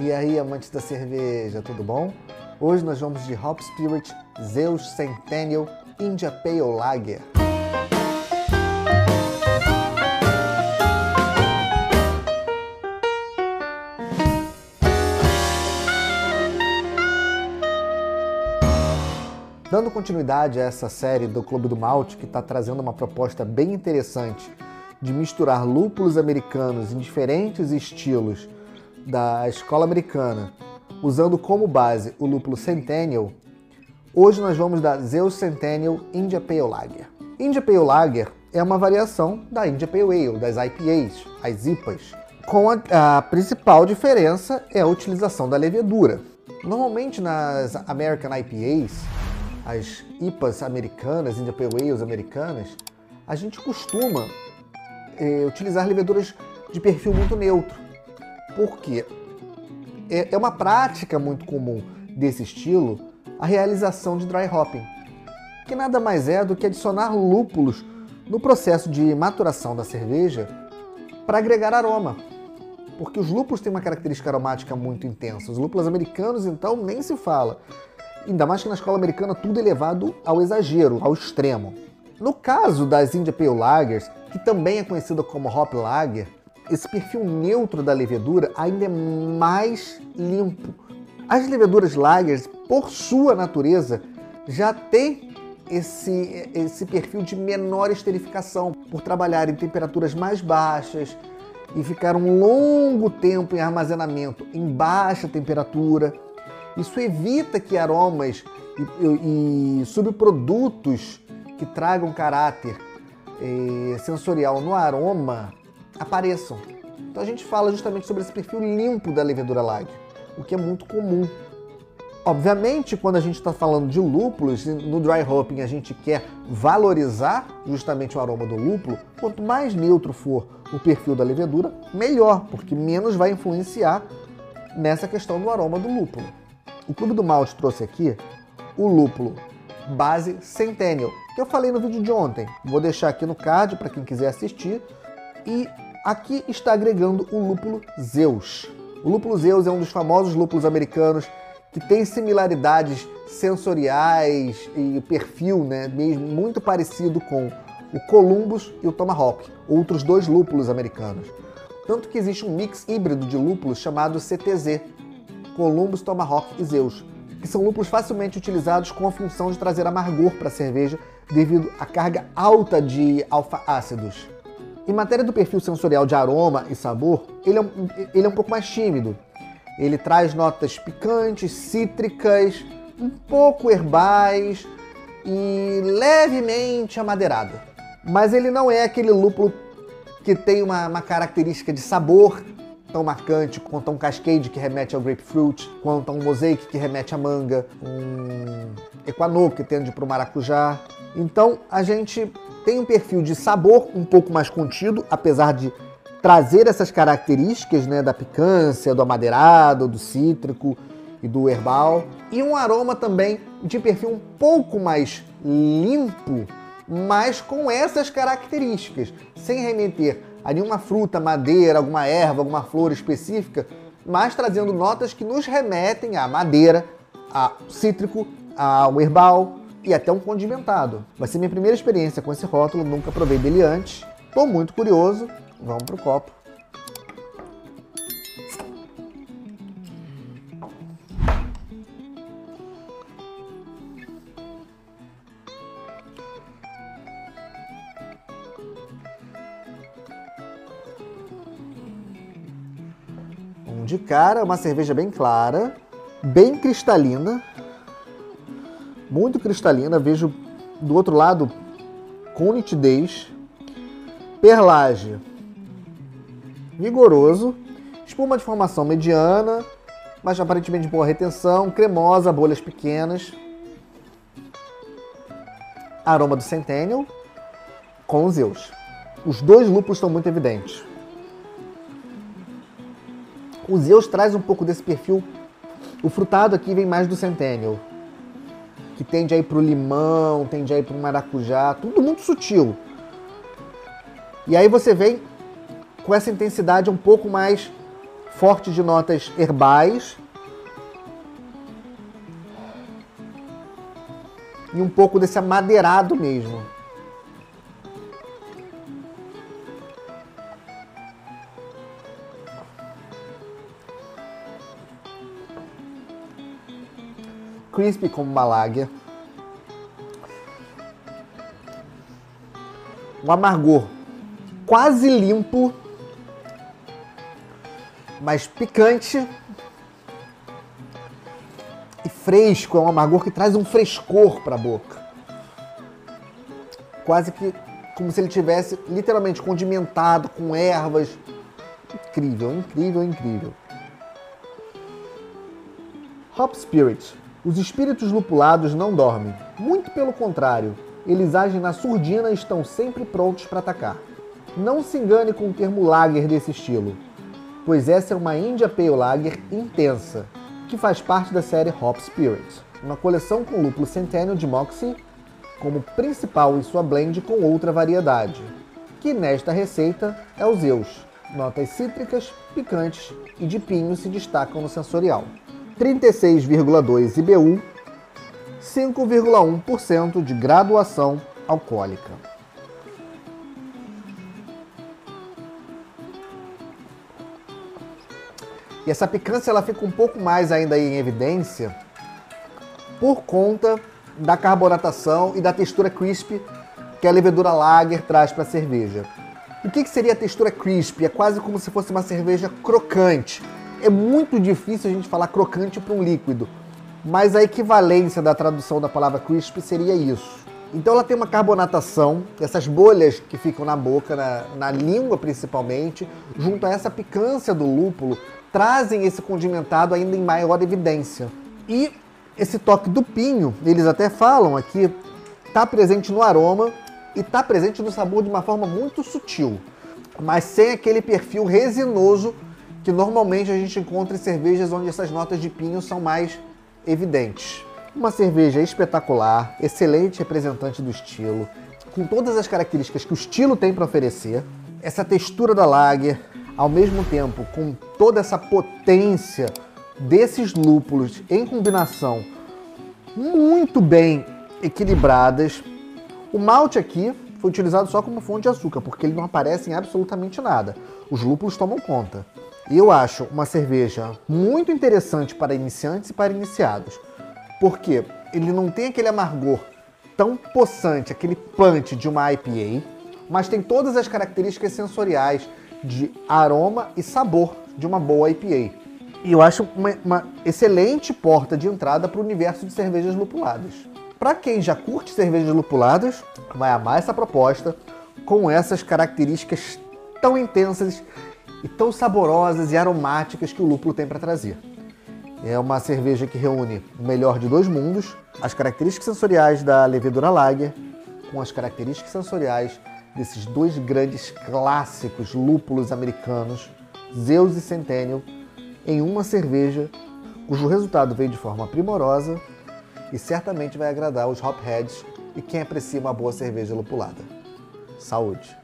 E aí, amantes da cerveja, tudo bom? Hoje nós vamos de Hop Spirit Zeus Centennial India Pale Lager. Dando continuidade a essa série do Clube do Malte, que está trazendo uma proposta bem interessante de misturar lúpulos americanos em diferentes estilos da escola americana, usando como base o lúpulo Centennial, hoje nós vamos da Zeus Centennial India Pale Lager. India Pale Lager é uma variação da India Pale Ale, das IPAs, as IPAs, com a, a principal diferença é a utilização da levedura. Normalmente nas American IPAs, as IPAs americanas, India Pale Ales americanas, a gente costuma é, utilizar leveduras de perfil muito neutro. Porque é, é uma prática muito comum desse estilo a realização de dry hopping, que nada mais é do que adicionar lúpulos no processo de maturação da cerveja para agregar aroma. Porque os lúpulos têm uma característica aromática muito intensa. Os lúpulos americanos, então, nem se fala. Ainda mais que na escola americana tudo é levado ao exagero, ao extremo. No caso das India Pale Lagers, que também é conhecida como Hop Lager, esse perfil neutro da levedura ainda é mais limpo. As leveduras lagers, por sua natureza, já têm esse, esse perfil de menor esterificação, por trabalhar em temperaturas mais baixas e ficar um longo tempo em armazenamento em baixa temperatura. Isso evita que aromas e, e, subprodutos que tragam caráter eh, sensorial no aroma apareçam. Então a gente fala justamente sobre esse perfil limpo da levedura lager, o que é muito comum. Obviamente, quando a gente está falando de lúpulos, no dry hopping a gente quer valorizar justamente o aroma do lúpulo, quanto mais neutro for o perfil da levedura, melhor, porque menos vai influenciar nessa questão do aroma do lúpulo. O Clube do Malte trouxe aqui o lúpulo base Centennial, que eu falei no vídeo de ontem. Vou deixar aqui no card para quem quiser assistir. E aqui está agregando o lúpulo Zeus. O lúpulo Zeus é um dos famosos lúpulos americanos que tem similaridades sensoriais e perfil, né, mesmo muito parecido com o Columbus e o Tomahawk, outros dois lúpulos americanos. Tanto que existe um mix híbrido de lúpulos chamado CTZ, Columbus, Tomahawk e Zeus, que são lúpulos facilmente utilizados com a função de trazer amargor para a cerveja devido à carga alta de alfa-ácidos. Em matéria do perfil sensorial de aroma e sabor, ele é, um, ele é um pouco mais tímido. Ele traz notas picantes, cítricas, um pouco herbais e levemente amadeirado. Mas ele não é aquele lúpulo que tem uma, uma característica de sabor tão marcante quanto um Cascade que remete ao grapefruit, quanto um Mosaic que remete à manga, um Equanor que tende para o maracujá. Então a gente tem um perfil de sabor um pouco mais contido, apesar de trazer essas características né, da picância, do amadeirado, do cítrico e do herbal. E um aroma também de perfil um pouco mais limpo, mas com essas características, sem remeter a nenhuma fruta, madeira, alguma erva, alguma flor específica, mas trazendo notas que nos remetem à madeira, a cítrico, ao herbal e até um condimentado. Vai ser minha primeira experiência com esse rótulo, nunca provei dele antes. Estou muito curioso. Vamos pro copo. de cara, uma cerveja bem clara, bem cristalina, muito cristalina. Vejo do outro lado com nitidez, perlage vigoroso, espuma de formação mediana, mas aparentemente boa retenção, cremosa, bolhas pequenas, aroma do Centennial com os Zeus. Os dois lúpulos estão muito evidentes. O Zeus traz um pouco desse perfil. O frutado aqui vem mais do Centennial, que tende a ir para o limão, tende a ir para o maracujá, tudo muito sutil. E aí você vem com essa intensidade um pouco mais forte de notas herbais. E um pouco desse amadeirado mesmo. Crispy como uma láguia. Um amargor quase limpo, mas picante e fresco. É um amargor que traz um frescor para a boca. Quase que como se ele tivesse literalmente condimentado com ervas. Incrível, incrível, incrível. Hop Spirit. Os espíritos lupulados não dormem. Muito pelo contrário, eles agem na surdina e estão sempre prontos para atacar. Não se engane com o termo lager desse estilo, pois essa é uma India Pale Lager intensa, que faz parte da série Hop Spirit, uma coleção com lúpulo Centennial de Moxie como principal em sua blend com outra variedade, que nesta receita é o Zeus. Notas cítricas, picantes e de pinho se destacam no sensorial. 36,2 IBU 5,1% de graduação alcoólica. E essa picância ela fica um pouco mais ainda em evidência por conta da carbonatação e da textura crisp que a levedura lager traz para a cerveja. O que, que seria a textura crisp? É quase como se fosse uma cerveja crocante. É muito difícil a gente falar crocante para um líquido, mas a equivalência da tradução da palavra crisp seria isso. Então ela tem uma carbonatação, essas bolhas que ficam na boca, na, na língua principalmente, junto a essa picância do lúpulo, trazem esse condimentado ainda em maior evidência. E esse toque do pinho, eles até falam aqui, está presente no aroma e está presente no sabor de uma forma muito sutil, mas sem aquele perfil resinoso que normalmente a gente encontra em cervejas onde essas notas de pinho são mais evidentes. Uma cerveja espetacular, excelente representante do estilo, com todas as características que o estilo tem para oferecer. Essa textura da lager, ao mesmo tempo com toda essa potência desses lúpulos em combinação muito bem equilibradas. O malte aqui foi utilizado só como fonte de açúcar, porque ele não aparece em absolutamente nada. Os lúpulos tomam conta. Eu acho uma cerveja muito interessante para iniciantes e para iniciados, porque ele não tem aquele amargor tão possante, aquele punch de uma IPA, mas tem todas as características sensoriais de aroma e sabor de uma boa IPA. E eu acho uma, uma excelente porta de entrada para o universo de cervejas lupuladas. Para quem já curte cervejas lupuladas, vai amar essa proposta com essas características tão intensas e tão saborosas e aromáticas que o lúpulo tem para trazer. É uma cerveja que reúne o melhor de dois mundos, as características sensoriais da levedura lager com as características sensoriais desses dois grandes clássicos lúpulos americanos, Zeus e Centennial, em uma cerveja cujo resultado veio de forma primorosa e certamente vai agradar os hopheads e quem aprecia uma boa cerveja lupulada. Saúde!